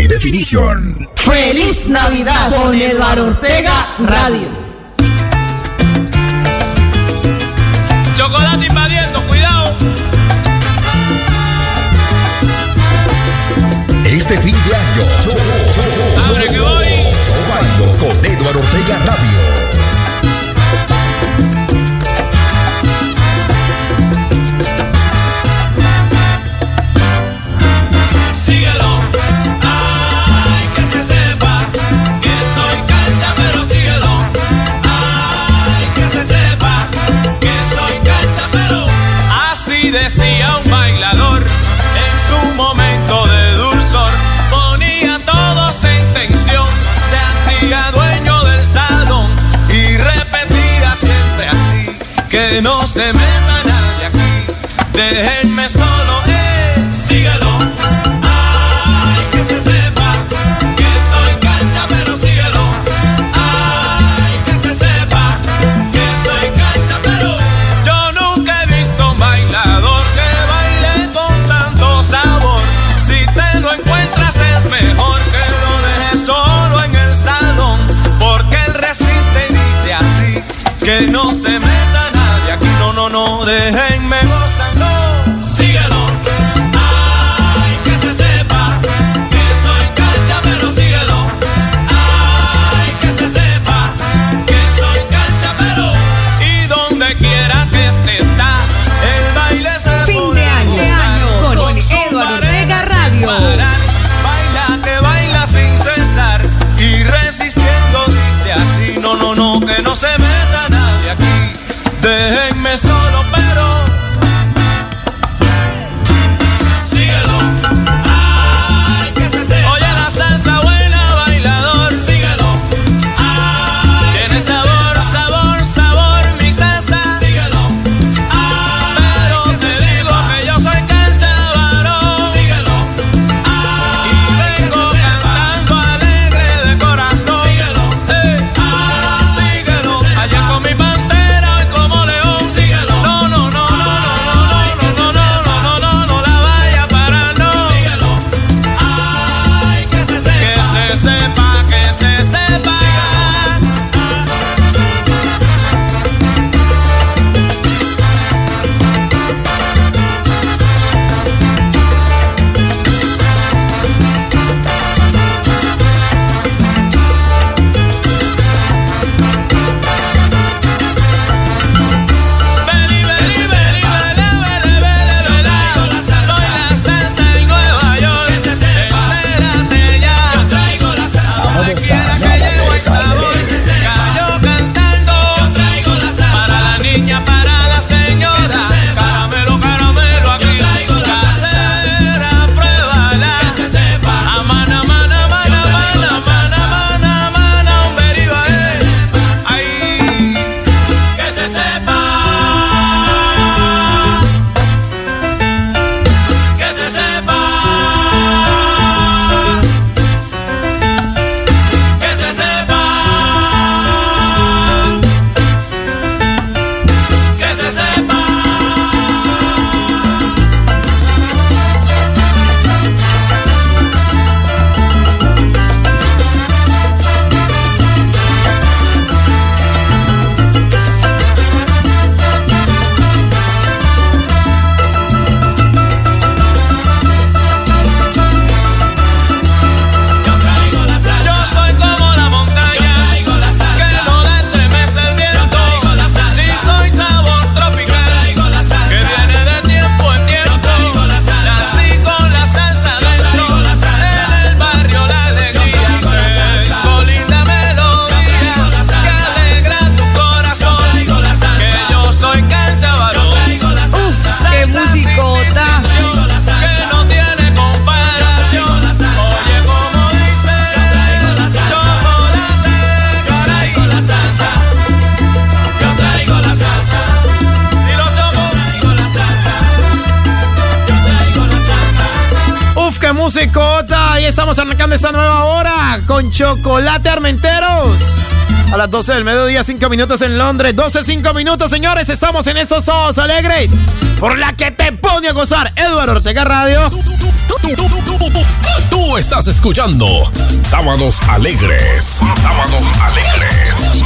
High Definition. Feliz Navidad con Eduardo Ortega Radio. Chocolate invadiendo, cuidado. Este fin de año, yo, yo, Abre que voy. yo bailo con Eduardo Ortega Radio. Síguelo. Que no se meta nadie aquí. Déjenme solo, eh, síguelo. Ay, que se sepa que soy cancha, pero síguelo. Ay, que se sepa que soy cancha, pero yo nunca he visto un bailador que baile con tanto sabor. Si te lo encuentras es mejor que lo dejes solo en el salón, porque él resiste y dice así que no se déjenme gozando. Síguelo. Ay, que se sepa que soy cancha, pero síguelo. Ay, que se sepa que soy cancha, pero y donde quiera que esté está el baile se Fin de año, gozar con su Eduardo Ortega Radio. parar. Baila que baila sin cesar y resistiendo dice así no no no 12 del mediodía, 5 minutos en Londres. 12, 5 minutos, señores. Estamos en estos ojos alegres. Por la que te pone a gozar Eduardo Ortega Radio. Tú estás escuchando Sábados Alegres. Sábados Alegres.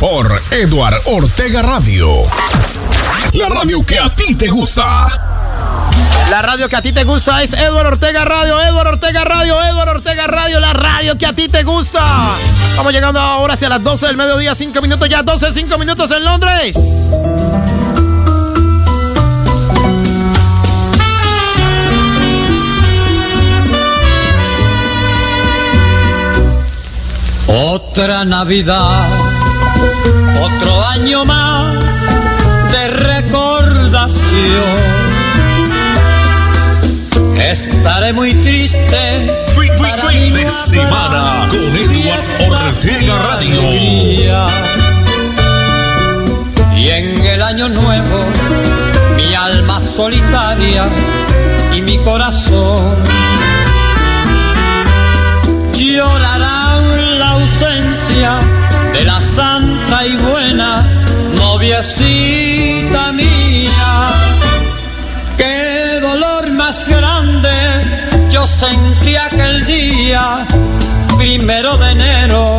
Por Eduard Ortega Radio. La radio que a ti te gusta. La radio que a ti te gusta es Eduardo Ortega Radio, Eduardo Ortega Radio, Eduardo Ortega Radio, la radio que a ti te gusta. Vamos llegando ahora hacia las 12 del mediodía, 5 minutos ya, 12, 5 minutos en Londres. Otra Navidad, otro año más de recordación. Estaré muy triste. Fin de semana con Eduard Ortega Radio. Y en el año nuevo, mi alma solitaria y mi corazón llorarán la ausencia de la santa y buena noviecita sentí aquel día, primero de enero,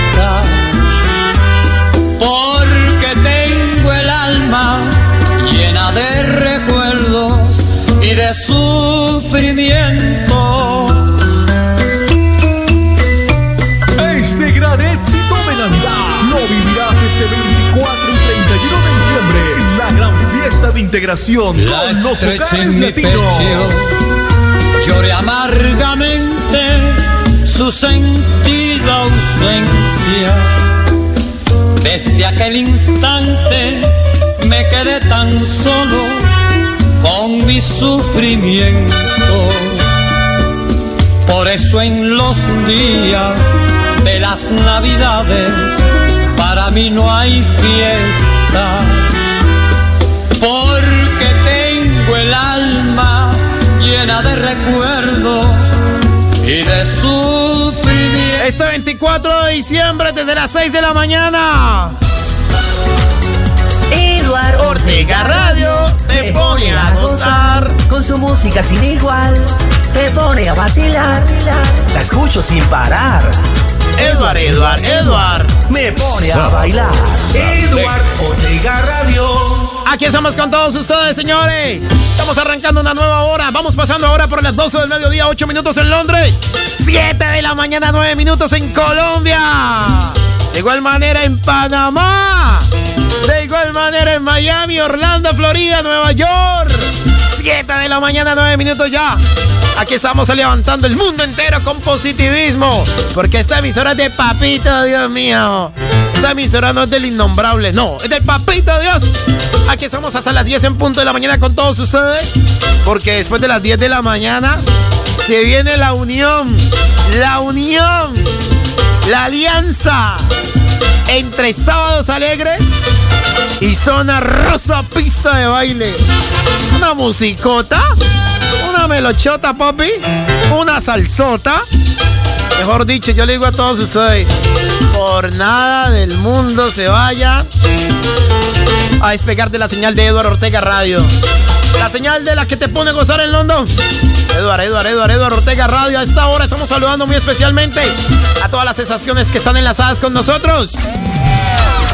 Integración La con los hogares en mi latinos. pecho, lloré amargamente su sentida ausencia. Desde aquel instante me quedé tan solo con mi sufrimiento. Por eso en los días de las navidades para mí no hay fiesta llena de recuerdos y de sufrimiento. Este 24 de diciembre desde las 6 de la mañana. Eduard Ortega Radio te pone a gozar con su música sin igual. Te pone a vacilar, la escucho sin parar. Eduard, Eduard, Eduard. Me pone a bailar. Eduard Ortega Radio. Aquí estamos con todos ustedes, señores. Estamos arrancando una nueva hora. Vamos pasando ahora por las 12 del mediodía, 8 minutos en Londres. 7 de la mañana, 9 minutos en Colombia. De igual manera en Panamá. De igual manera en Miami, Orlando, Florida, Nueva York. 7 de la mañana, 9 minutos ya. Aquí estamos levantando el mundo entero con positivismo. Porque esta emisora es de papito, Dios mío. Esta emisora no es del innombrable, no, es del papito Dios. Aquí estamos hasta las 10 en punto de la mañana con todos ustedes. Porque después de las 10 de la mañana se viene la unión. La unión. La alianza entre Sábados Alegres y Zona Rosa Pista de Baile. Una musicota, una melochota, papi, una salsota. Mejor dicho, yo le digo a todos ustedes, por nada del mundo se vaya a despegar de la señal de Eduardo Ortega Radio. La señal de la que te pone a gozar en London. Eduardo, Eduardo, Eduardo, Eduardo Ortega Radio. A esta hora estamos saludando muy especialmente a todas las sensaciones que están enlazadas con nosotros.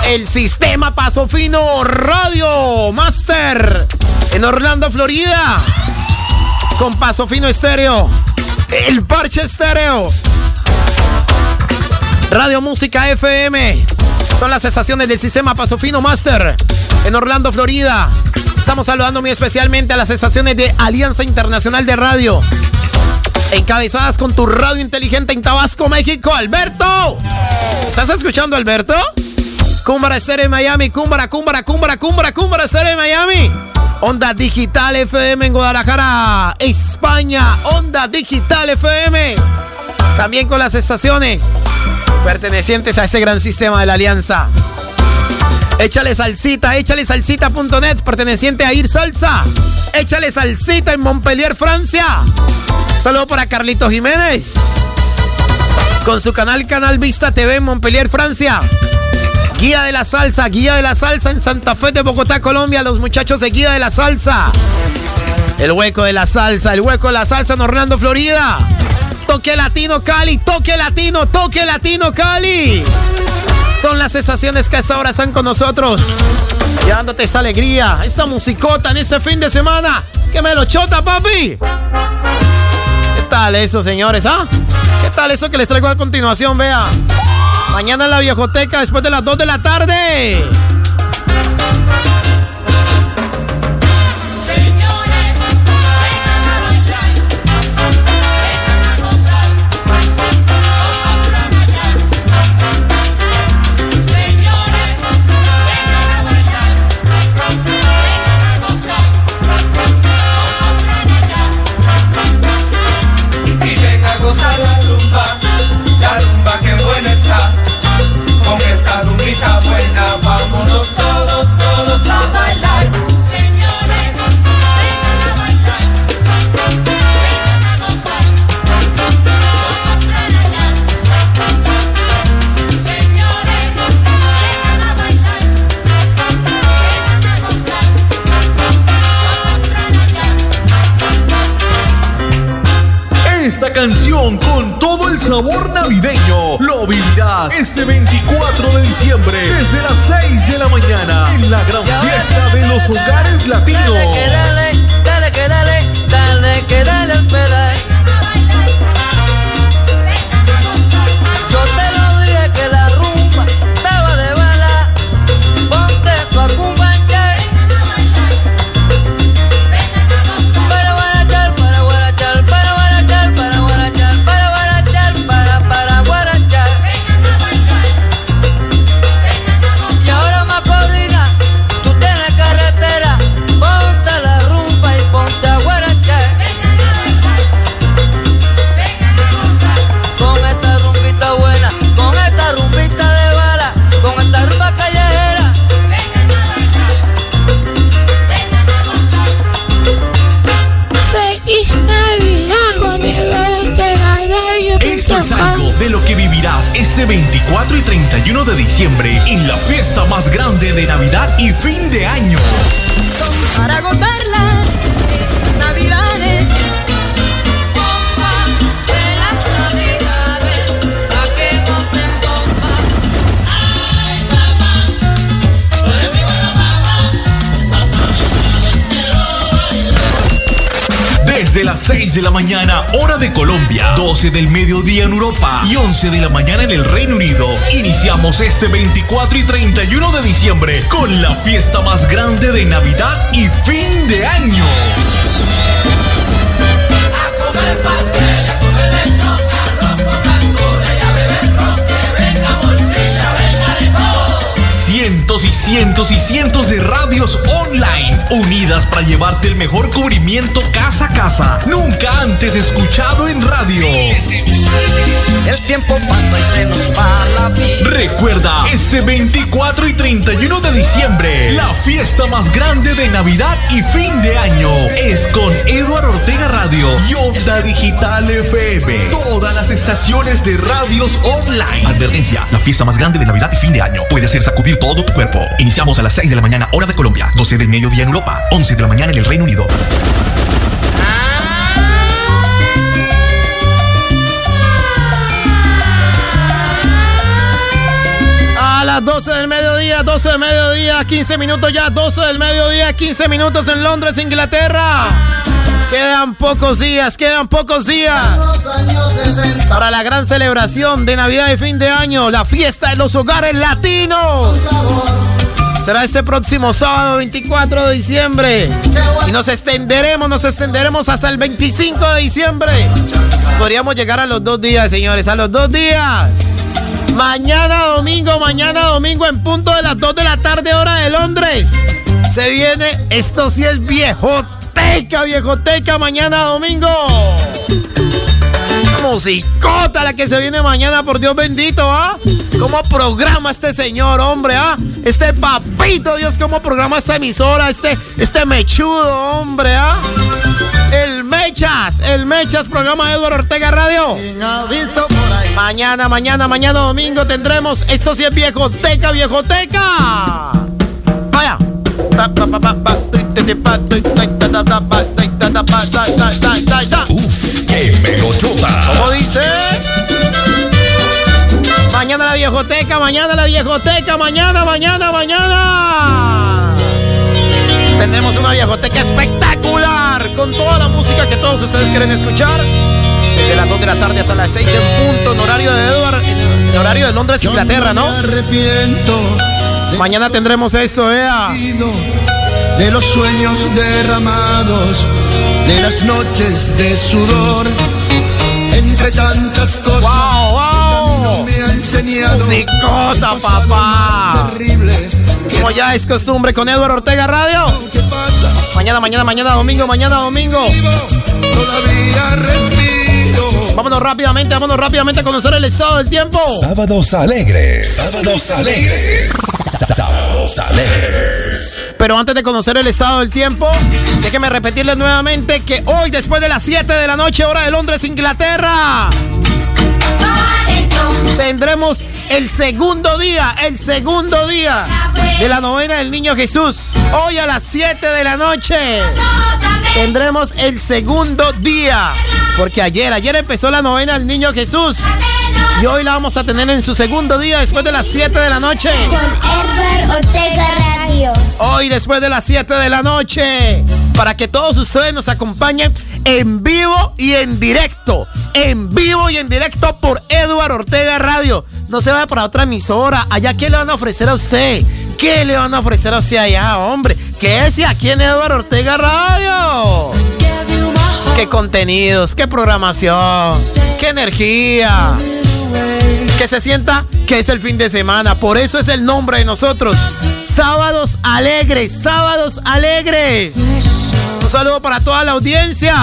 El sistema Paso Fino Radio Master en Orlando, Florida. Con Paso Fino Estéreo. El parche estéreo. Radio Música FM. Son las estaciones del sistema Pasofino Master en Orlando, Florida. Estamos saludando muy especialmente a las estaciones de Alianza Internacional de Radio. Encabezadas con tu radio inteligente en Tabasco, México. Alberto. ¿Estás escuchando, Alberto? Estéreo en Miami, Cúmbara, Cúmbara, Cúmbara, Cúmbara Estéreo en Miami. Onda Digital FM en Guadalajara, España. Onda Digital FM. También con las estaciones pertenecientes a ese gran sistema de la alianza. Échale salsita, échale salsita.net, perteneciente a Ir Salsa. Échale salsita en Montpellier, Francia. Saludo para Carlito Jiménez. Con su canal Canal Vista TV en Montpellier, Francia. Guía de la Salsa, Guía de la Salsa en Santa Fe de Bogotá, Colombia. Los muchachos de Guía de la Salsa. El hueco de la salsa, el hueco de la salsa en Orlando, Florida. Toque latino Cali, toque latino, toque latino Cali. Son las sensaciones que a esta hora están con nosotros. Llevándote esa alegría, esta musicota en este fin de semana. Que me lo chota, papi. ¿Qué tal eso, señores? ¿Ah? ¿Qué tal eso que les traigo a continuación? Vea. Mañana en la viejoteca después de las 2 de la tarde. Con todo el sabor navideño lo vivirás este 24 de diciembre desde las 6 de la mañana en la gran fiesta de los hogares latinos. Dale, dale, que dale, dale, que dale al pedal. Yo 31 de diciembre en la fiesta más grande de Navidad y fin de año. Para gozarlas 6 de la mañana, hora de Colombia, 12 del mediodía en Europa y 11 de la mañana en el Reino Unido, iniciamos este 24 y 31 de diciembre con la fiesta más grande de Navidad y fin de año. A comer pastel, Cientos y cientos de radios online unidas para llevarte el mejor cubrimiento casa a casa, nunca antes escuchado en radio. El tiempo pasa y se nos va la vida. Recuerda, este 24 y 31 de diciembre, la fiesta más grande de Navidad y fin de año es con Eduardo Ortega Radio y Onda Digital FM. Todas las estaciones de radios online. Advertencia, la fiesta más grande de Navidad y fin de año puede hacer sacudir todo tu cuerpo. Iniciamos a las 6 de la mañana, hora de Colombia, 12 del mediodía en Europa, 11 de la mañana en el Reino Unido. A las 12 del mediodía, 12 del mediodía, 15 minutos ya, 12 del mediodía, 15 minutos en Londres, Inglaterra. Quedan pocos días, quedan pocos días. Para la gran celebración de Navidad y fin de año, la fiesta de los hogares latinos. Será este próximo sábado 24 de diciembre. Y nos extenderemos, nos extenderemos hasta el 25 de diciembre. Podríamos llegar a los dos días, señores, a los dos días. Mañana domingo, mañana domingo en punto de las 2 de la tarde, hora de Londres. Se viene, esto sí es viejoteca, viejoteca, mañana domingo. Musicota la que se viene mañana, por Dios bendito, ¿ah? ¿Cómo programa este señor, hombre, ah? Este papito, Dios, ¿cómo programa esta emisora? Este, este mechudo, hombre, ¿ah? El Mechas, el Mechas, programa Eduardo Ortega Radio. Mañana, mañana, mañana domingo tendremos, esto sí es viejoteca, viejoteca. Vaya. Viejoteca, mañana la viejoteca, mañana, mañana, mañana. Tendremos una viejoteca espectacular con toda la música que todos ustedes quieren escuchar. Desde las 2 de la tarde hasta las 6 en punto, en horario de Edward, en en horario de Londres, Inglaterra, ¿no? Mañana tendremos eso, Ea. de los sueños derramados, de las noches de sudor, entre tantas cosas. ¡Wow, wow! Enseñado Musicota, papá. terrible. Como ya es costumbre con Edward Ortega Radio. ¿Qué pasa? Mañana, mañana, mañana domingo, mañana domingo. Todavía respiro. Vámonos rápidamente, vámonos rápidamente a conocer el estado del tiempo. Sábados alegres. Sábados alegres. Sábados alegres. Pero antes de conocer el estado del tiempo, déjeme repetirles nuevamente que hoy, después de las 7 de la noche, hora de Londres, Inglaterra, tendremos el segundo día, el segundo día de la novena del Niño Jesús. Hoy a las 7 de la noche tendremos el segundo día. Porque ayer, ayer empezó la novena del Niño Jesús. Y hoy la vamos a tener en su segundo día después de las 7 de la noche. Edward Ortega Radio. Hoy después de las 7 de la noche. Para que todos ustedes nos acompañen en vivo y en directo. En vivo y en directo por Eduardo Ortega Radio. No se vaya para otra emisora. Allá, ¿qué le van a ofrecer a usted? ¿Qué le van a ofrecer a usted allá, hombre? Quédese aquí en Eduardo Ortega Radio. Qué contenidos, qué programación, qué energía. Que se sienta que es el fin de semana. Por eso es el nombre de nosotros. Sábados alegres, sábados alegres. Un saludo para toda la audiencia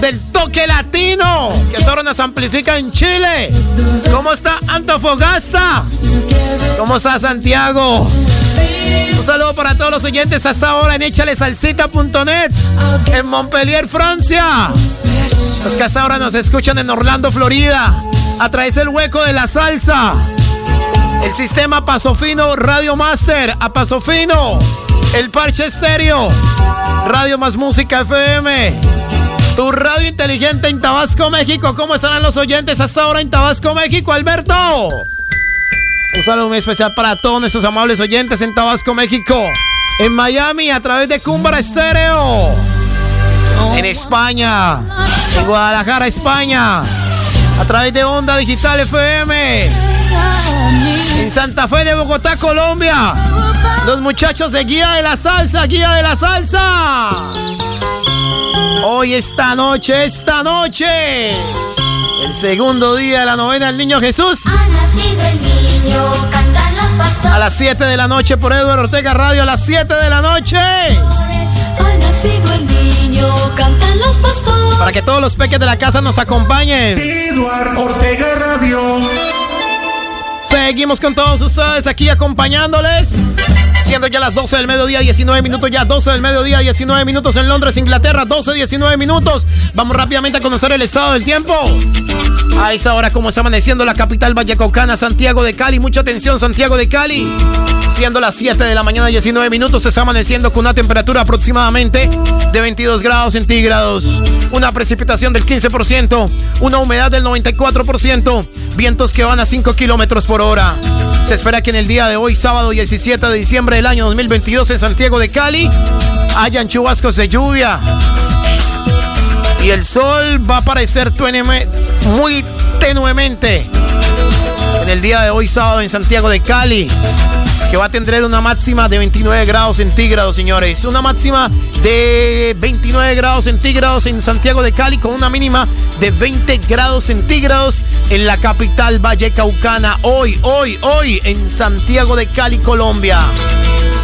del toque latino, que ahora nos amplifica en Chile. ¿Cómo está Antofagasta? ¿Cómo está Santiago? Un saludo para todos los oyentes hasta ahora en échalesalsita.net, en Montpellier, Francia. Los que hasta ahora nos escuchan en Orlando, Florida, a través del hueco de la salsa. El sistema Paso Fino Radio Master a Paso Fino. El Parche Estéreo. Radio Más Música FM. Tu radio inteligente en Tabasco, México. ¿Cómo estarán los oyentes hasta ahora en Tabasco, México, Alberto? Un saludo muy especial para todos nuestros amables oyentes en Tabasco, México. En Miami a través de Cúmbara Estéreo. En España. En Guadalajara, España. A través de Onda Digital FM. En Santa Fe de Bogotá, Colombia. Los muchachos de Guía de la Salsa, Guía de la Salsa. Hoy, esta noche, esta noche. El segundo día de la novena del Niño Jesús. Ha nacido el niño, cantan los pastores. A las 7 de la noche por Eduardo Ortega Radio. A las 7 de la noche. Ha nacido el niño, cantan los pastores. Para que todos los peques de la casa nos acompañen. Eduard Ortega Radio. Seguimos con todos ustedes aquí acompañándoles. Siendo ya las 12 del mediodía, 19 minutos, ya 12 del mediodía, 19 minutos en Londres, Inglaterra, 12, 19 minutos. Vamos rápidamente a conocer el estado del tiempo. A esta hora, como está amaneciendo la capital vallecaucana, Santiago de Cali. Mucha atención, Santiago de Cali. Siendo las 7 de la mañana, 19 minutos, se está amaneciendo con una temperatura aproximadamente de 22 grados centígrados. Una precipitación del 15%, una humedad del 94%, vientos que van a 5 kilómetros por hora. Se espera que en el día de hoy, sábado 17 de diciembre año 2022, en Santiago de Cali, hayan chubascos de lluvia. Y el sol va a aparecer muy tenuemente en el día de hoy, sábado, en Santiago de Cali, que va a tener una máxima de 29 grados centígrados, señores. Una máxima de 29 grados centígrados en Santiago de Cali, con una mínima de 20 grados centígrados en la capital Vallecaucana. Hoy, hoy, hoy, en Santiago de Cali, Colombia.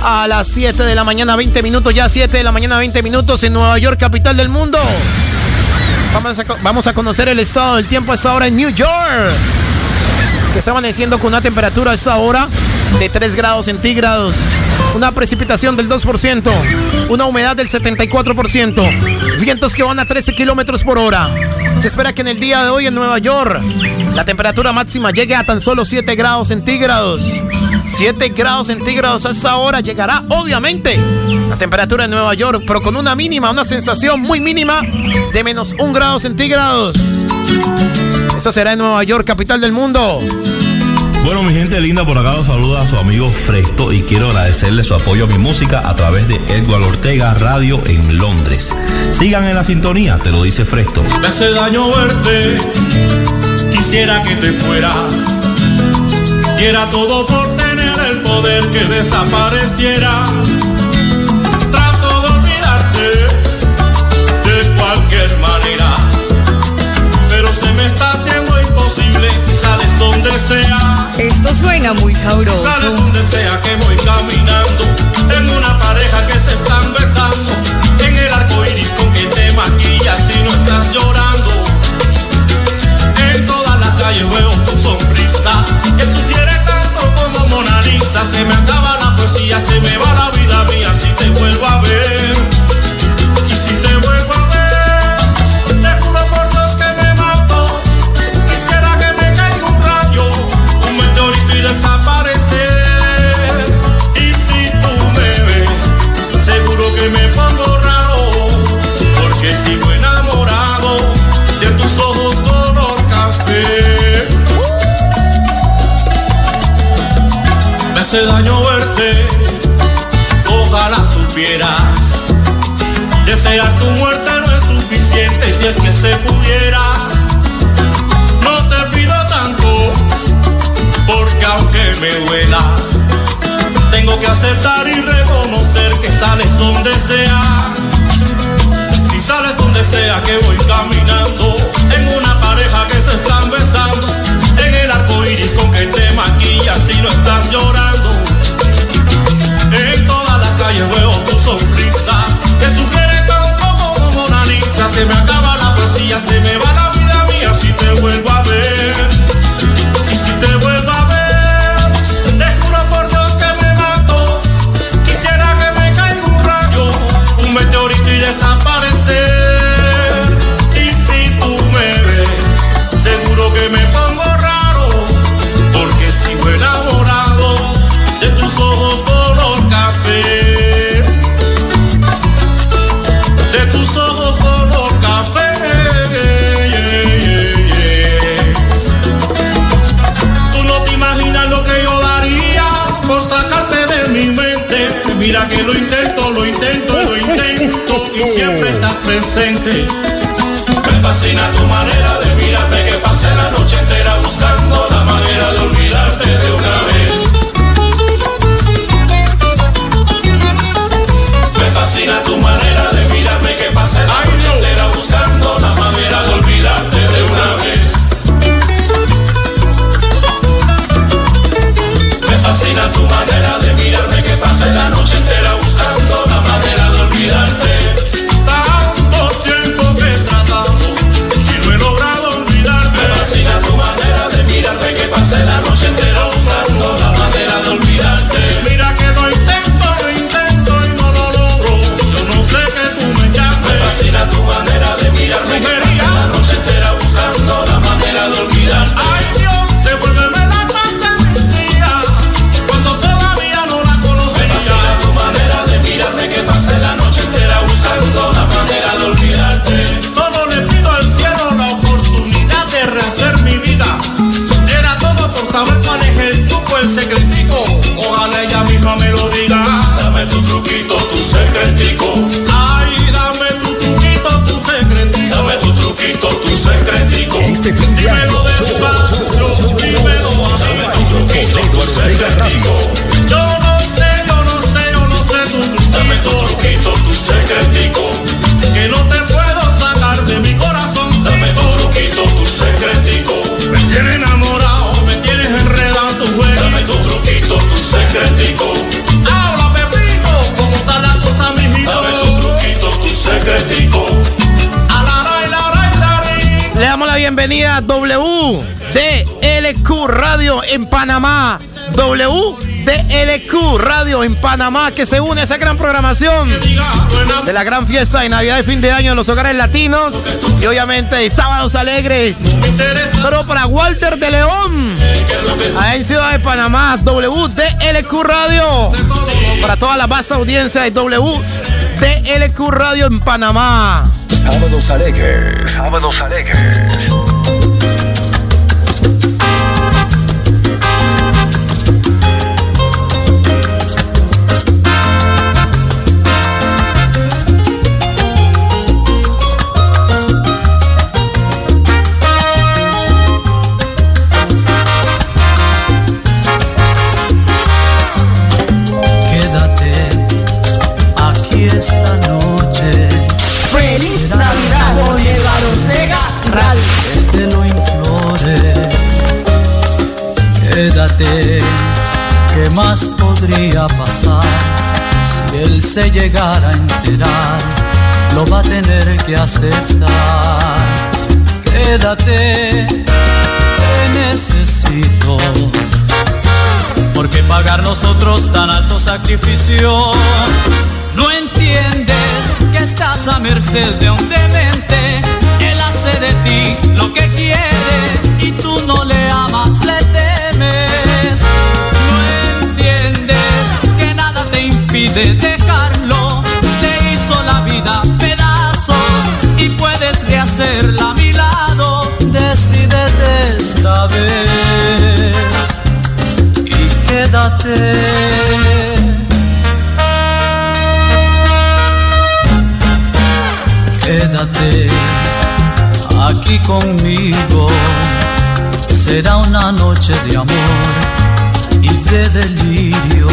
A las 7 de la mañana, 20 minutos, ya 7 de la mañana, 20 minutos en Nueva York, capital del mundo. Vamos a, conocer el estado del tiempo a esta hora en New York que está amaneciendo con una temperatura a esta hora de 3 grados centígrados, una precipitación del 2%, una humedad del 74%, vientos que van a 13 kilómetros por hora. Se espera que en el día de hoy en Nueva York la temperatura máxima llegue a tan solo 7 grados centígrados. 7 grados centígrados a esta hora llegará, obviamente, la temperatura en Nueva York, pero con una mínima, una sensación muy mínima de menos 1 grado centígrados. Eso será en Nueva York, capital del mundo. Bueno, mi gente linda, por acá los saluda a su amigo Fresto y quiero agradecerle su apoyo a mi música a través de Edward Ortega Radio en Londres. Sigan en la sintonía, te lo dice Fresto. Me hace daño verte, quisiera que te fueras. Diera todo por tener el poder que desaparecieras. Trato de olvidarte de cualquier manera, donde sea. Esto suena muy sabroso. Sales donde sea que voy caminando. En una pareja que se están besando. En el arco iris con que te maquillas y no estás llorando. En toda la calle veo tu sonrisa Que sugiere tanto como Mona Lisa. Se me acaba la poesía, se me va la vida mía Si te vuelvo a ver hace daño verte, ojalá supieras. Desear tu muerte no es suficiente si es que se pudiera. No te pido tanto, porque aunque me duela, tengo que aceptar y reconocer que sales donde sea. Si sales donde sea que voy caminando, en una pareja que se están besando, en el arco iris con que te maquillas y no están llorando. WDLQ Radio en Panamá que se une a esa gran programación de la gran fiesta de Navidad y fin de año en los hogares latinos y obviamente sábados alegres. Solo para Walter de León, allá en Ciudad de Panamá, WDLQ Radio. Para toda la vasta audiencia de WDLQ Radio en Panamá. Sábados alegres. Sábados alegres. ¿Qué más podría pasar? Si él se llegara a enterar, lo va a tener que aceptar. Quédate, te necesito. ¿Por qué pagar nosotros tan alto sacrificio? No entiendes que estás a merced de un demente. Él hace de ti lo que quiere y tú no le amas, impide dejarlo. Te hizo la vida pedazos y puedes rehacerla a mi lado. Decídete esta vez y quédate. Quédate aquí conmigo. Será una noche de amor y de delirios.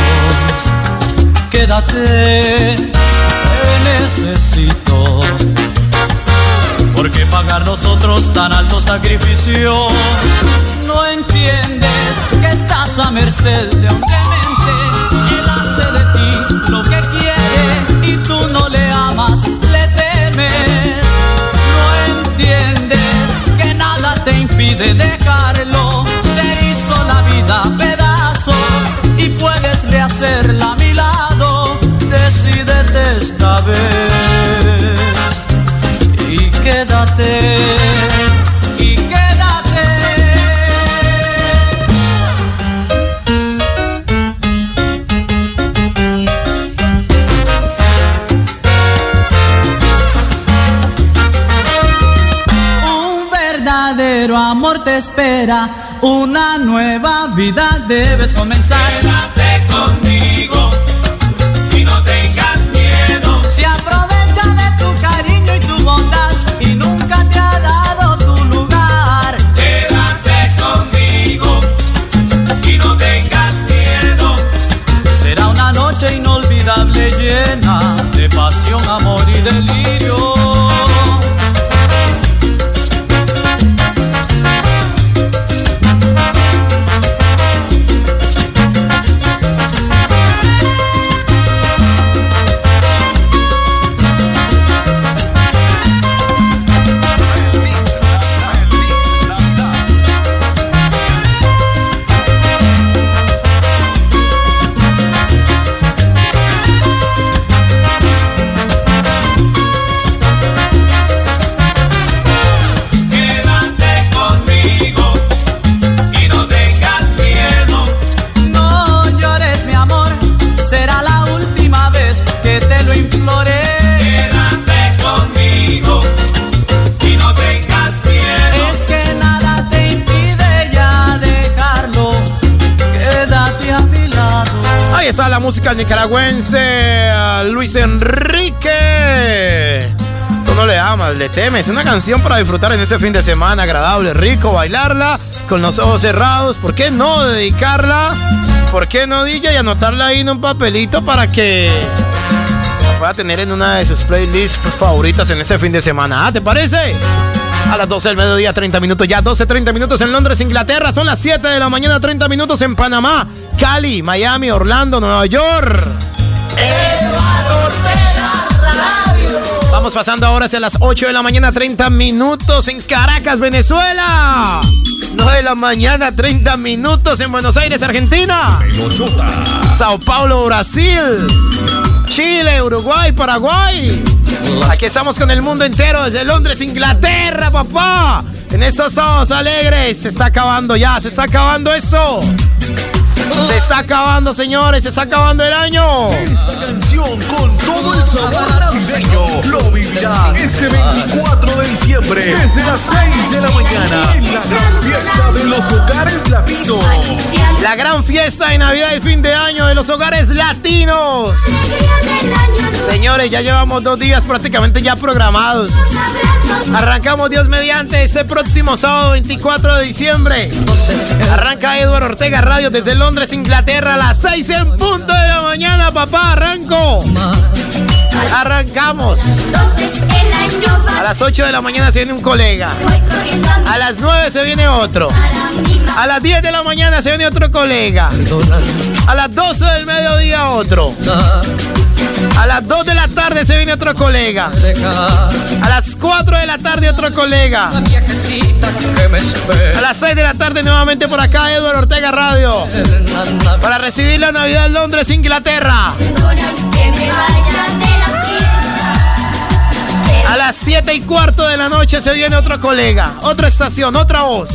Quédate, te necesito. ¿Por qué pagar nosotros tan alto sacrificio? No entiendes que estás a merced de un demente. Él hace de ti lo que quiere y tú no le amas, le temes. No entiendes que nada te impide dejarlo. Te hizo la vida pedazos y puedes rehacerla quédate. Y quédate. Un verdadero amor te espera, una nueva vida debes comenzar. Nicaragüense, Luis Enrique. Tú no le amas, le temes. Una canción para disfrutar en ese fin de semana agradable, rico, bailarla con los ojos cerrados. ¿Por qué no dedicarla? ¿Por qué no, DJ, y anotarla ahí en un papelito para que la pueda tener en una de sus playlists favoritas en ese fin de semana? ¿Ah, ¿Te parece? A las 12 del mediodía, 30 minutos. Ya 12, 30 minutos en Londres, Inglaterra. Son las 7 de la mañana, 30 minutos en Panamá, Cali, Miami, Orlando, Nueva York. Vamos pasando ahora hacia las 8 de la mañana, 30 minutos en Caracas, Venezuela. 9 de la mañana, 30 minutos en Buenos Aires, Argentina. Sao Paulo, Brasil. Chile, Uruguay, Paraguay. Aquí estamos con el mundo entero desde Londres, Inglaterra, papá. En estos sábados alegres. Se está acabando ya, se está acabando eso. Se está acabando, señores, se está acabando el año. Esta canción con todo el sabor navideño lo vivirás este 24 de diciembre desde las 6 de la mañana en la gran fiesta de los hogares latinos. La gran fiesta de Navidad y fin de año de los hogares latinos. Señores, ya llevamos dos días prácticamente ya programados. Arrancamos Dios mediante ese próximo sábado 24 de diciembre. Arranca Eduardo Ortega Radio desde Londres, Inglaterra a las 6 en punto de la mañana, papá. Arranco. Arrancamos. A las 8 de la mañana se viene un colega. A las 9 se viene otro. A las 10 de la mañana se viene otro colega. A las 12 del mediodía otro. A las 2 de la tarde se viene otro colega. A las 4 de la tarde otro colega. A las 6 de la tarde nuevamente por acá Eduardo Ortega Radio. Para recibir la Navidad en Londres, Inglaterra. A las 7 y cuarto de la noche se viene otro colega, otra estación, otra voz.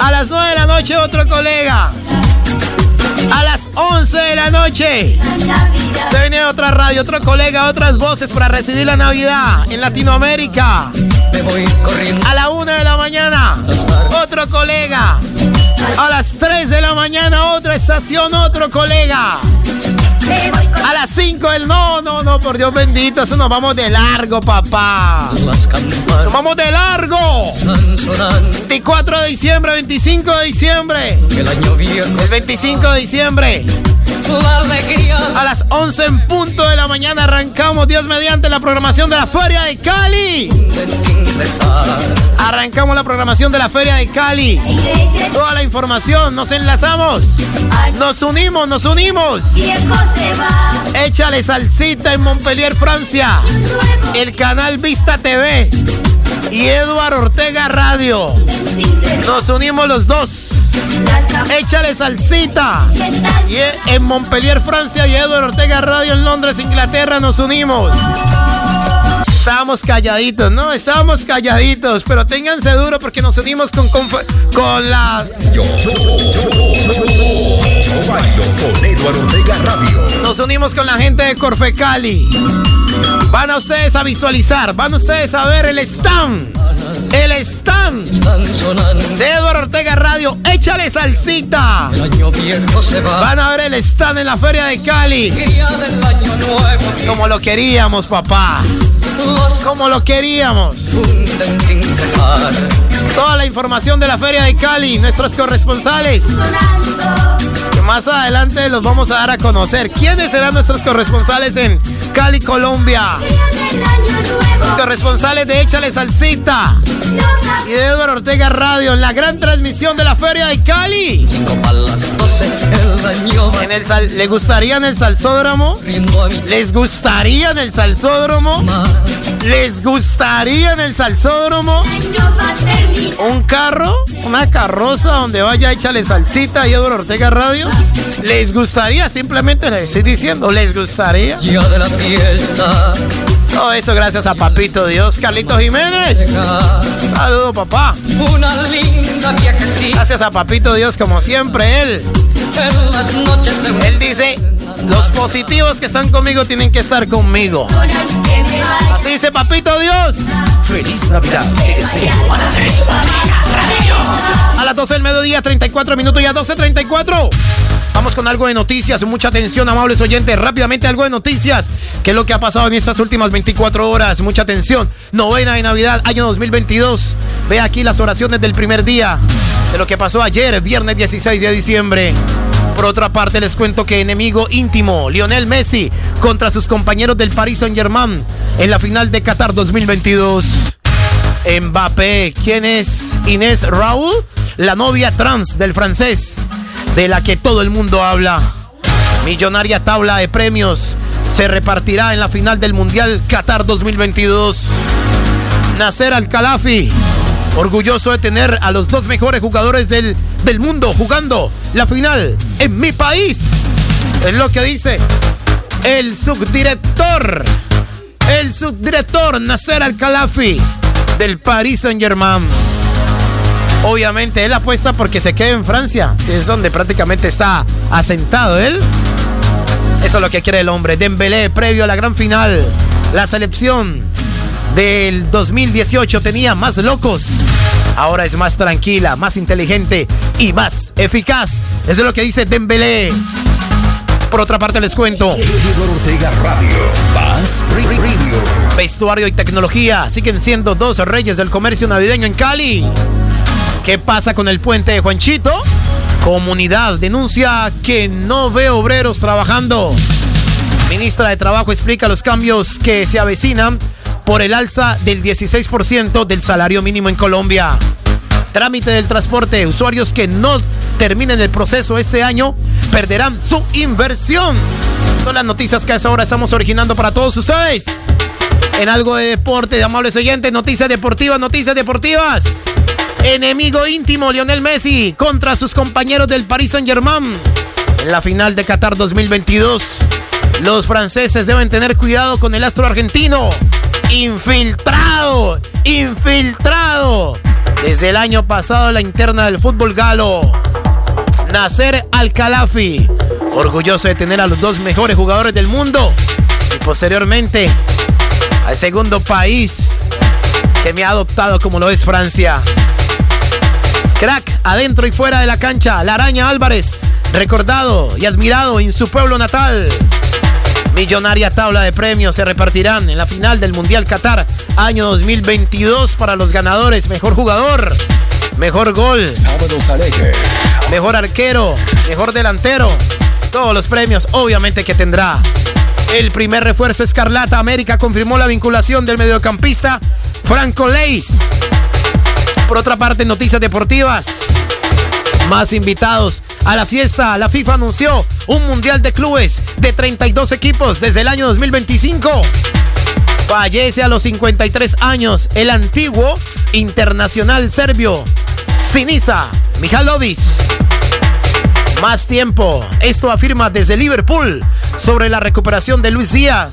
A las 9 de la noche otro colega. A las 11 de la noche se viene otra radio, otro colega, otras voces para recibir la Navidad en Latinoamérica. A la 1 de la mañana, otro colega. A las 3 de la mañana, otra estación, otro colega. A las 5 del no, no, no, por Dios bendito, eso nos vamos de largo, papá. Nos vamos de largo. 24 de diciembre, 25 de diciembre. El 25 de diciembre. A las 11 en punto de la mañana arrancamos, Dios mediante, la programación de la Feria de Cali. Arrancamos la programación de la Feria de Cali. Toda la información, nos enlazamos. Nos unimos, nos unimos. Échale salsita en Montpellier, Francia. El canal Vista TV. Y Eduardo Ortega Radio. Nos unimos los dos. Échale salsita. Y en Montpellier, Francia y Eduardo Ortega Radio en Londres, Inglaterra nos unimos. Estábamos calladitos, ¿no? Estábamos calladitos, pero ténganse duro porque nos unimos con, con, con la... con Eduardo Ortega Radio. Nos unimos con la gente de Corfecali. Van a ustedes a visualizar, van ustedes a ver el stand. El stand de Eduardo Ortega Radio. Échale salsita. Van a ver el stand en la Feria de Cali. Como lo queríamos, papá. Como lo queríamos. Toda la información de la Feria de Cali, nuestros corresponsales. Que más adelante los vamos a dar a conocer. ¿Quiénes serán nuestros corresponsales en Cali, Colombia? Los corresponsales de Échale Salsita y de Eduardo Ortega Radio en la gran transmisión de la Feria de Cali. En el sal ¿Le gustaría en el salsódromo? ¿Les gustaría en el salsódromo? ¿Les gustaría en el salsódromo? ¿Un carro? ¿Una carroza donde vaya échale salsita y Eduardo Ortega Radio? ¿Les gustaría? Simplemente les estoy diciendo, ¿les gustaría? de la fiesta. Todo eso gracias a Papito Dios, Carlito Jiménez. Saludo, papá. Una linda viajecita. Gracias a Papito Dios, como siempre, él. En las noches de Él dice, los positivos que están conmigo tienen que estar conmigo. Así dice Papito Dios. Feliz Navidad. A las 12 del mediodía, 34 minutos y a 12.34. Vamos con algo de noticias. Mucha atención, amables oyentes. Rápidamente, algo de noticias. ¿Qué es lo que ha pasado en estas últimas 24 horas? Mucha atención. Novena de Navidad, año 2022. Ve aquí las oraciones del primer día de lo que pasó ayer, viernes 16 de diciembre. Por otra parte, les cuento que enemigo íntimo, Lionel Messi, contra sus compañeros del Paris Saint-Germain en la final de Qatar 2022. Mbappé, ¿quién es Inés Raúl? La novia trans del francés, de la que todo el mundo habla. Millonaria tabla de premios se repartirá en la final del Mundial Qatar 2022. Nasser Al-Khalafi, orgulloso de tener a los dos mejores jugadores del, del mundo jugando la final en mi país. Es lo que dice el subdirector, el subdirector Nasser Al-Khalafi del Paris Saint-Germain. Obviamente él apuesta porque se quede en Francia, si es donde prácticamente está asentado él. Eso es lo que quiere el hombre. Dembélé, previo a la gran final, la selección del 2018 tenía más locos. Ahora es más tranquila, más inteligente y más eficaz. Eso es lo que dice Dembélé. Por otra parte les cuento. Ortega Radio. Vestuario y tecnología siguen siendo dos reyes del comercio navideño en Cali. ¿Qué pasa con el puente de Juanchito? Comunidad denuncia que no ve obreros trabajando. Ministra de Trabajo explica los cambios que se avecinan por el alza del 16% del salario mínimo en Colombia. Trámite del transporte. Usuarios que no terminen el proceso este año perderán su inversión. Son las noticias que a esa hora estamos originando para todos ustedes. En algo de deporte, de amables oyentes, noticias deportivas, noticias deportivas. Enemigo íntimo Lionel Messi contra sus compañeros del Paris Saint-Germain en la final de Qatar 2022. Los franceses deben tener cuidado con el astro argentino. Infiltrado, infiltrado. Desde el año pasado la interna del fútbol galo. Nasser Al-Khalafi, orgulloso de tener a los dos mejores jugadores del mundo. Y posteriormente al segundo país que me ha adoptado como lo es Francia. Crack, adentro y fuera de la cancha, la araña Álvarez, recordado y admirado en su pueblo natal. Millonaria tabla de premios se repartirán en la final del Mundial Qatar año 2022 para los ganadores. Mejor jugador, mejor gol, mejor arquero, mejor delantero. Todos los premios obviamente que tendrá. El primer refuerzo Escarlata América confirmó la vinculación del mediocampista Franco Leis. Por otra parte, noticias deportivas. Más invitados a la fiesta. La FIFA anunció un mundial de clubes de 32 equipos desde el año 2025. Fallece a los 53 años el antiguo internacional serbio Sinisa Mihalovic. Más tiempo. Esto afirma desde Liverpool sobre la recuperación de Luis Díaz.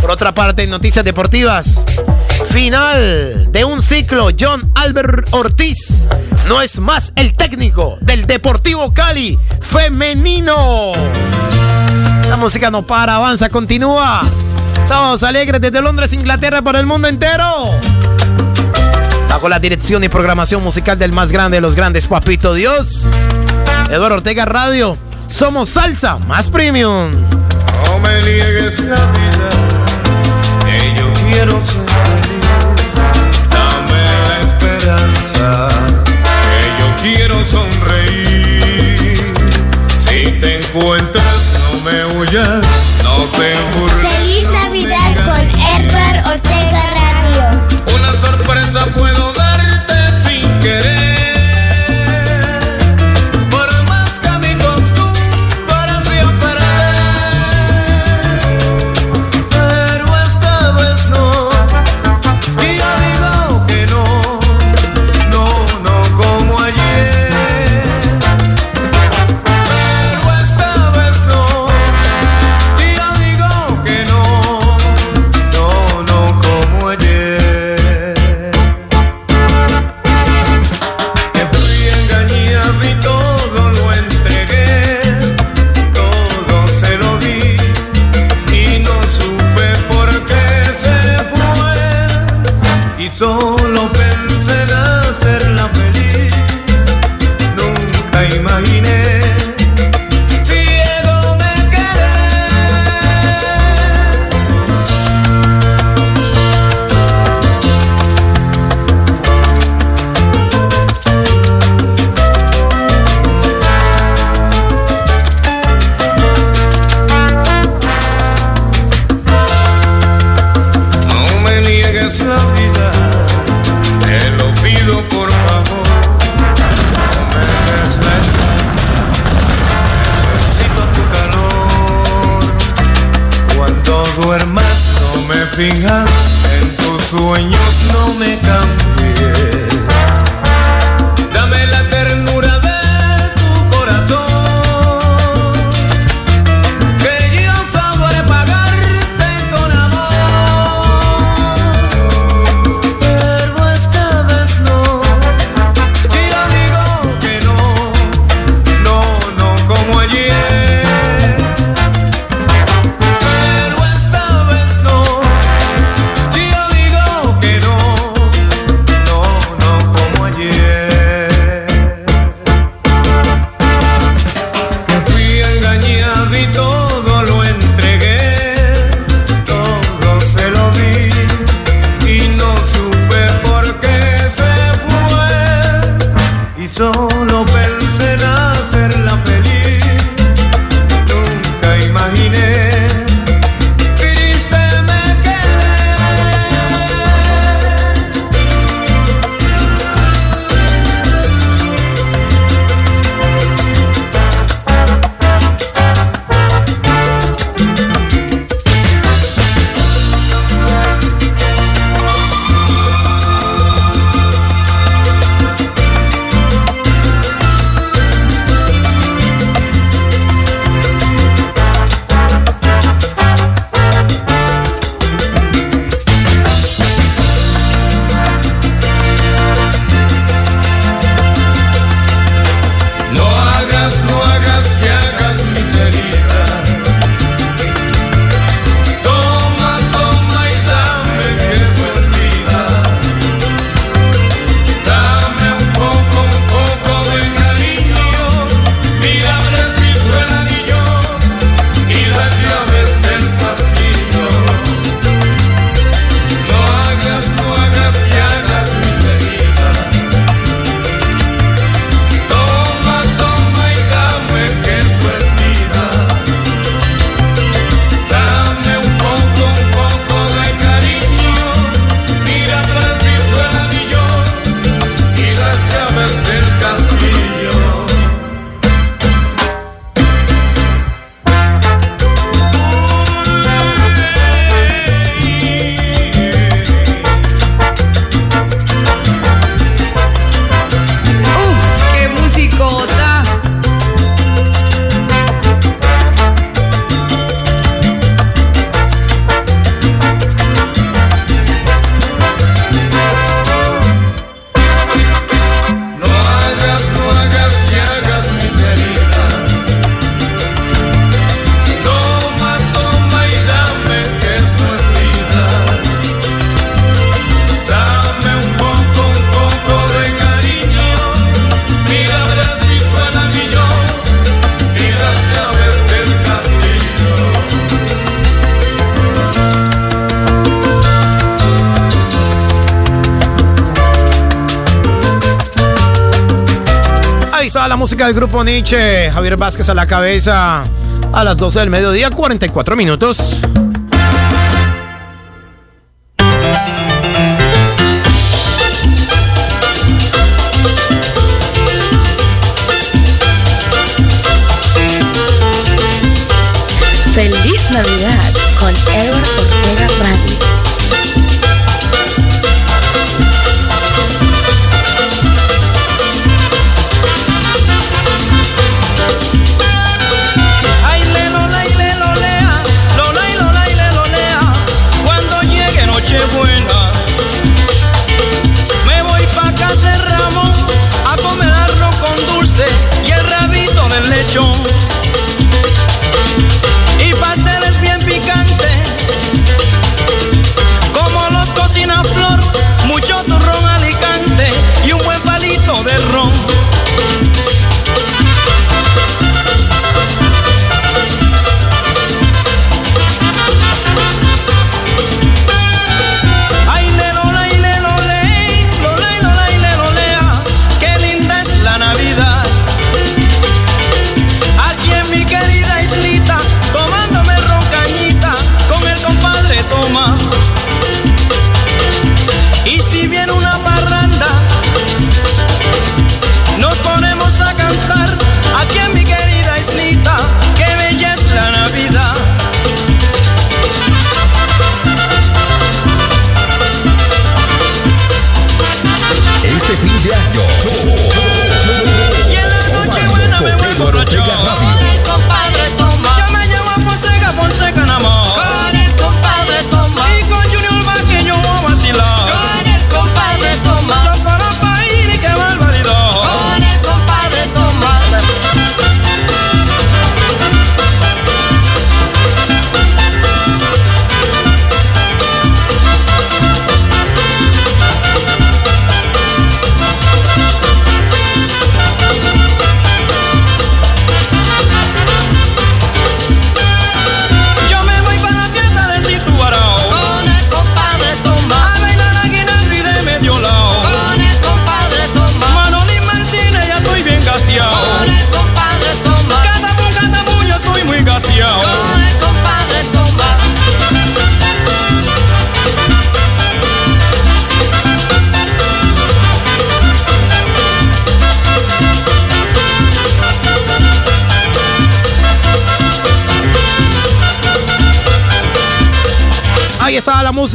Por otra parte, noticias deportivas. Final de un ciclo. John Albert Ortiz no es más el técnico del Deportivo Cali femenino. La música no para, avanza, continúa. Sábados alegres desde Londres, Inglaterra, para el mundo entero. Bajo la dirección y programación musical del más grande de los grandes, Papito Dios. Eduardo Ortega Radio. Somos salsa más premium. No me niegues En tus sueños no me cambies. Nietzsche, Javier Vázquez a la cabeza. A las 12 del mediodía, 44 minutos.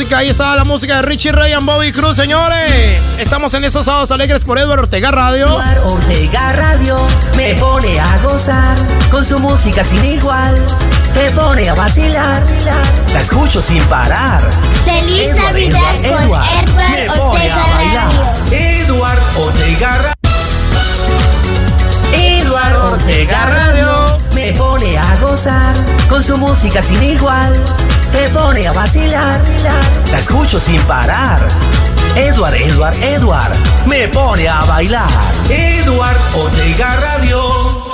Música, ahí está la música de Richie Ray y Bobby Cruz, señores. Estamos en esos sábados alegres por Eduardo Ortega Radio. Eduardo Ortega Radio me pone a gozar con su música sin igual. Te pone a vacilar, la escucho sin parar. Feliz Edward, Navidad Edward, con Edward, Edward me pone Ortega a bailar. Radio. Eduard Ortega Radio. Eduardo Ortega Radio me pone a gozar con su música sin igual. Te pone a vacilar, la escucho sin parar. Edward, Edward, Edward me pone a bailar. Eduard Ortega Radio.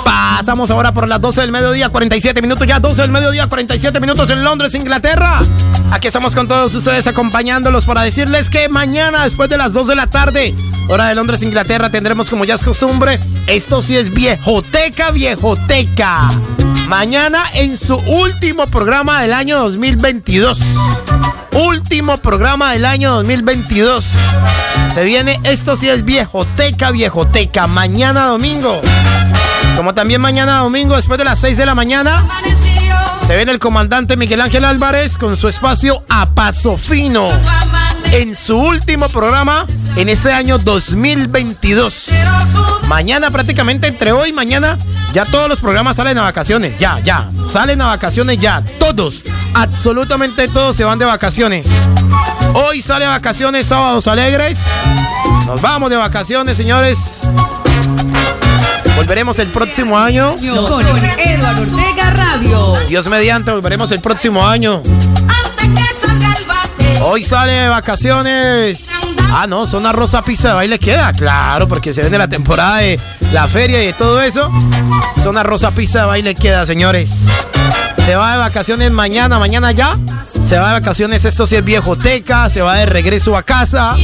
Pasamos ahora por las 12 del mediodía, 47 minutos ya, 12 del mediodía, 47 minutos en Londres, Inglaterra. Aquí estamos con todos ustedes acompañándolos para decirles que mañana, después de las 2 de la tarde, hora de Londres, Inglaterra, tendremos como ya es costumbre, esto sí es viejoteca, viejoteca. Mañana en su último programa del año 2022. Último programa del año 2022. Se viene, esto sí es viejoteca, viejoteca. Mañana domingo. Como también mañana domingo, después de las 6 de la mañana, se viene el comandante Miguel Ángel Álvarez con su espacio a paso fino. En su último programa en ese año 2022. Mañana prácticamente entre hoy y mañana ya todos los programas salen a vacaciones. Ya, ya. Salen a vacaciones ya. Todos. Absolutamente todos se van de vacaciones. Hoy sale a vacaciones sábados alegres. Nos vamos de vacaciones, señores. Volveremos el próximo año. Con Eduardo Ortega Radio. Dios mediante, volveremos el próximo año. Hoy sale de vacaciones. Ah, no, zona rosa pizza de baile queda. Claro, porque se viene la temporada de la feria y de todo eso. Zona rosa pizza de baile queda, señores. Se va de vacaciones mañana, mañana ya. Se va de vacaciones, esto sí es viejoteca. Se va de regreso a casa.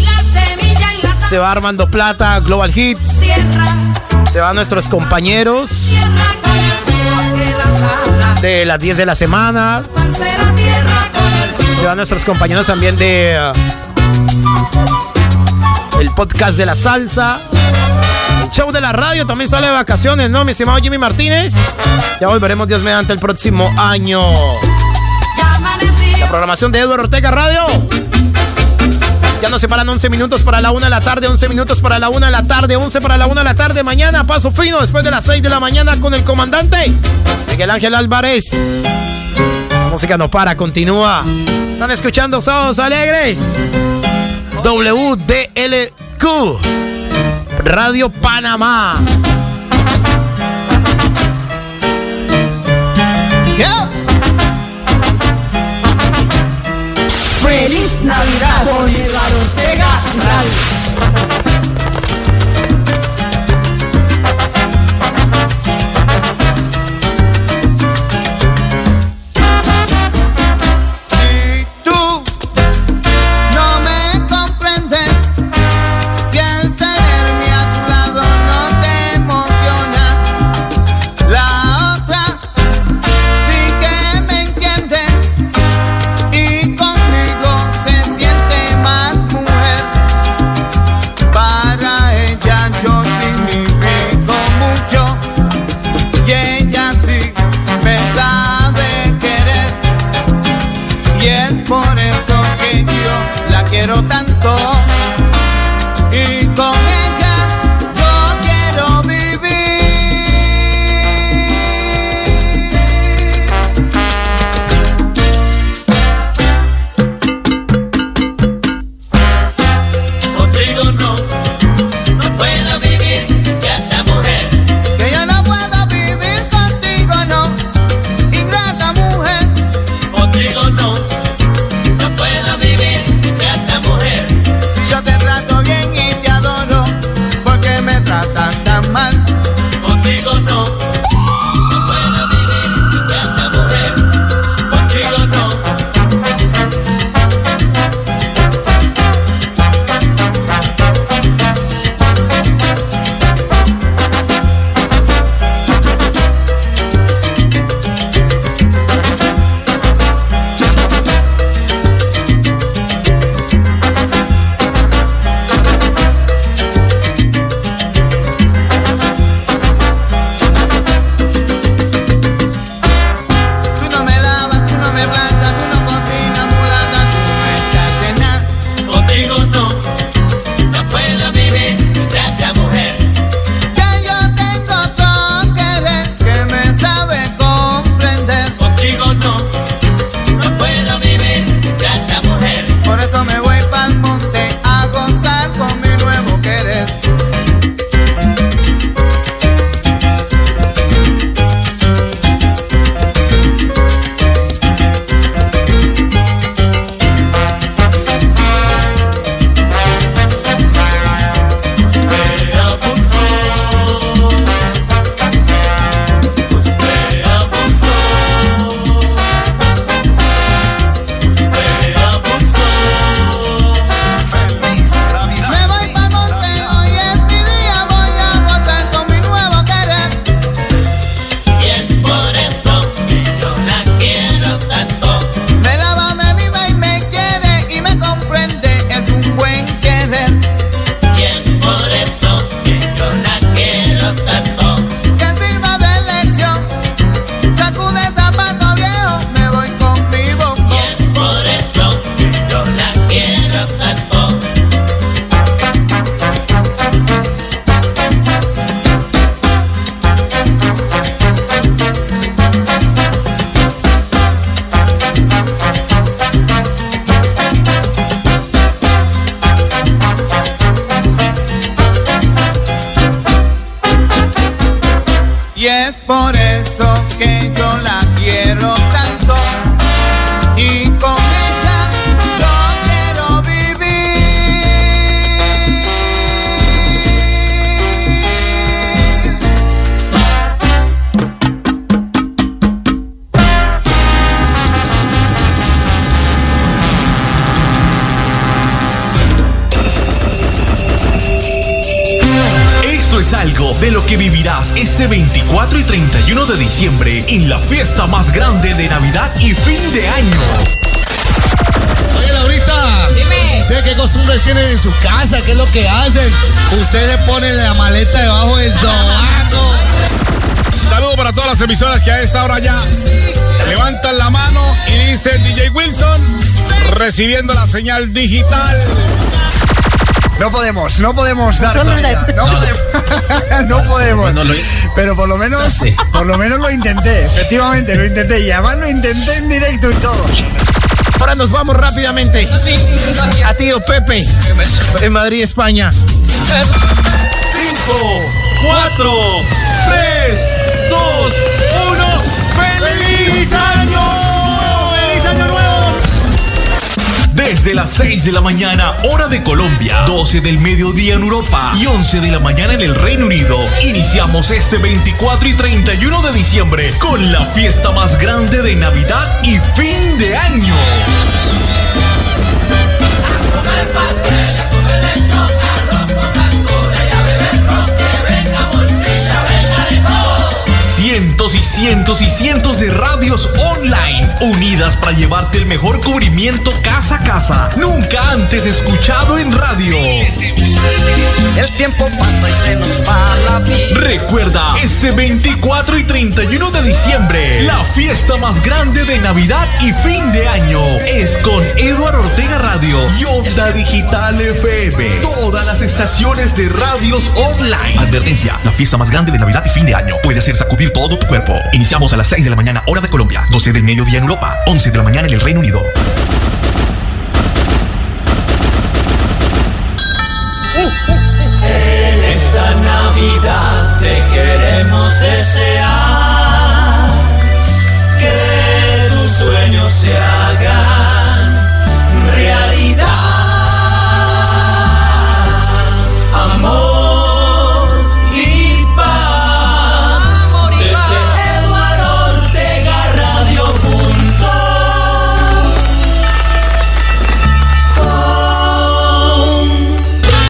Se va Armando Plata, Global Hits. Se van nuestros compañeros de las 10 de la semana. Se van nuestros compañeros también de uh, el podcast de la salsa. El show de la radio también sale de vacaciones, ¿no? Mi estimado Jimmy Martínez. Ya volveremos Dios mediante el próximo año. La programación de Eduardo Ortega Radio. Ya nos separan 11 minutos para la 1 de la tarde, 11 minutos para la 1 de la tarde, 11 para la 1 de la tarde. Mañana, paso fino, después de las 6 de la mañana con el comandante Miguel Ángel Álvarez. Música no para, continúa. Están escuchando Sábados Alegres. WDLQ. Radio Panamá. Feliz Navidad con Eduardo Ortega Radio. Diciembre en la fiesta más grande de Navidad y fin de año. Oye, Laurita. Dime. ¿Sé qué costumbres tienen en su casa? ¿Qué es lo que hacen? Ustedes ponen la maleta debajo del sobaco. Saludo para todas las emisoras que a esta hora ya levantan la mano y dice DJ Wilson recibiendo la señal digital. No podemos, no podemos dar. No podemos. no podemos. Pero por lo menos, por lo menos lo intenté. Efectivamente, lo intenté. Y además lo intenté en directo y todo. Ahora nos vamos rápidamente a tío Pepe en Madrid, España. 5, 4, 3, 2, Desde las 6 de la mañana, hora de Colombia, 12 del mediodía en Europa y 11 de la mañana en el Reino Unido, iniciamos este 24 y 31 de diciembre con la fiesta más grande de Navidad y fin de año. Cientos y cientos y cientos de radios online unidas para llevarte el mejor cubrimiento casa a casa, nunca antes escuchado en radio. El tiempo pasa y se nos va la vida. Recuerda, este 24 y 31 de diciembre, la fiesta más grande de Navidad y fin de año es con Eduardo Ortega Radio y Onda Digital FM. Todas las estaciones de radios online. Advertencia, la fiesta más grande de Navidad y fin de año puede hacer sacudir todo tu cuerpo. Iniciamos a las 6 de la mañana, hora de Colombia, 12 del mediodía en Europa, 11 de la mañana en el Reino Unido. En esta Navidad te queremos desear